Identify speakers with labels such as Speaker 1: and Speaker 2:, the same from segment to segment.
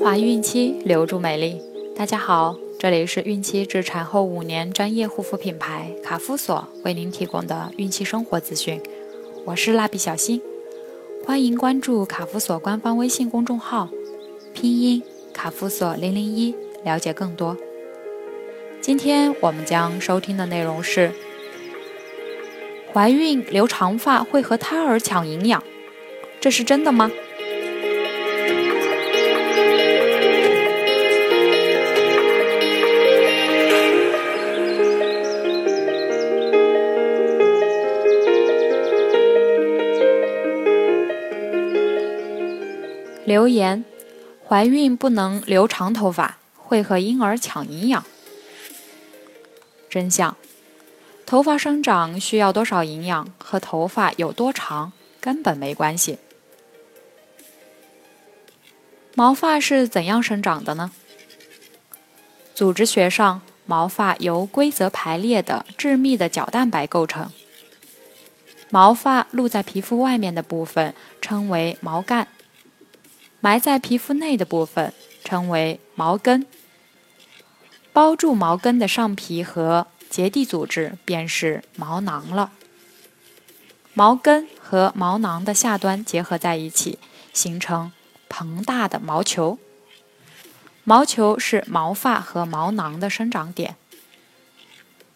Speaker 1: 怀孕期，留住美丽。大家好，这里是孕期至产后五年专业护肤品牌卡夫索为您提供的孕期生活资讯。我是蜡笔小新，欢迎关注卡夫索官方微信公众号，拼音卡夫索零零一，了解更多。今天我们将收听的内容是：怀孕留长发会和胎儿抢营养，这是真的吗？留言：怀孕不能留长头发，会和婴儿抢营养。真相：头发生长需要多少营养，和头发有多长根本没关系。毛发是怎样生长的呢？组织学上，毛发由规则排列的致密的角蛋白构成。毛发露在皮肤外面的部分称为毛干。埋在皮肤内的部分称为毛根，包住毛根的上皮和结缔组织便是毛囊了。毛根和毛囊的下端结合在一起，形成膨大的毛球。毛球是毛发和毛囊的生长点。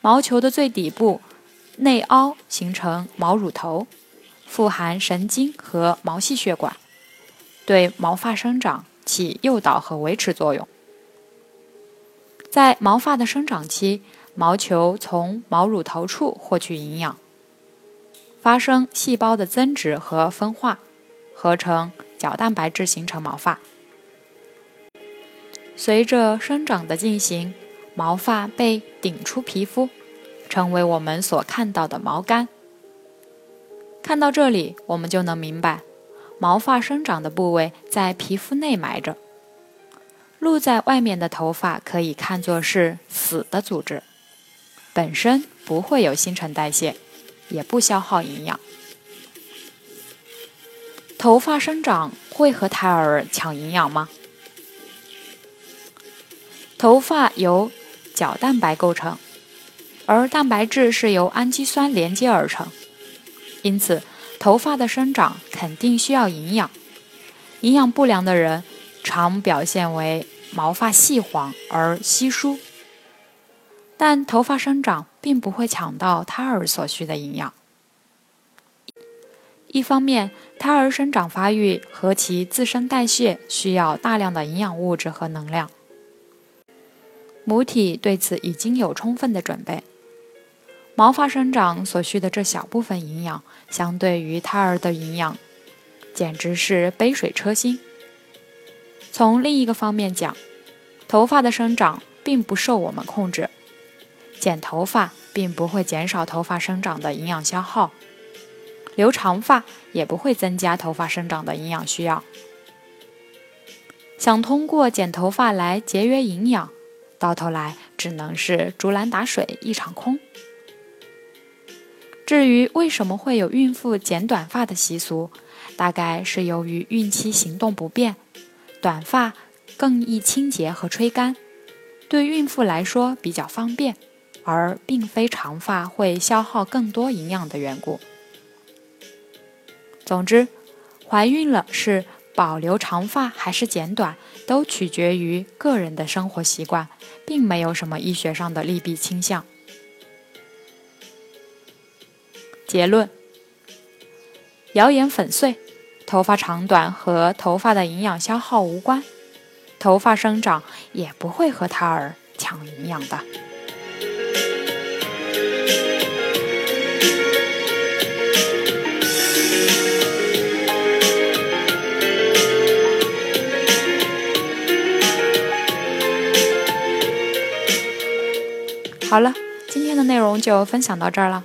Speaker 1: 毛球的最底部内凹形成毛乳头，富含神经和毛细血管。对毛发生长起诱导和维持作用。在毛发的生长期，毛球从毛乳头处获取营养，发生细胞的增殖和分化，合成角蛋白质形成毛发。随着生长的进行，毛发被顶出皮肤，成为我们所看到的毛干。看到这里，我们就能明白。毛发生长的部位在皮肤内埋着，露在外面的头发可以看作是死的组织，本身不会有新陈代谢，也不消耗营养。头发生长会和胎儿抢营养吗？头发由角蛋白构成，而蛋白质是由氨基酸连接而成，因此。头发的生长肯定需要营养，营养不良的人常表现为毛发细黄而稀疏。但头发生长并不会抢到胎儿所需的营养。一方面，胎儿生长发育和其自身代谢需要大量的营养物质和能量，母体对此已经有充分的准备。毛发生长所需的这小部分营养，相对于胎儿的营养，简直是杯水车薪。从另一个方面讲，头发的生长并不受我们控制，剪头发并不会减少头发生长的营养消耗，留长发也不会增加头发生长的营养需要。想通过剪头发来节约营养，到头来只能是竹篮打水一场空。至于为什么会有孕妇剪短发的习俗，大概是由于孕期行动不便，短发更易清洁和吹干，对孕妇来说比较方便，而并非长发会消耗更多营养的缘故。总之，怀孕了是保留长发还是剪短，都取决于个人的生活习惯，并没有什么医学上的利弊倾向。结论：谣言粉碎，头发长短和头发的营养消耗无关，头发生长也不会和胎儿抢营养的。好了，今天的内容就分享到这儿了。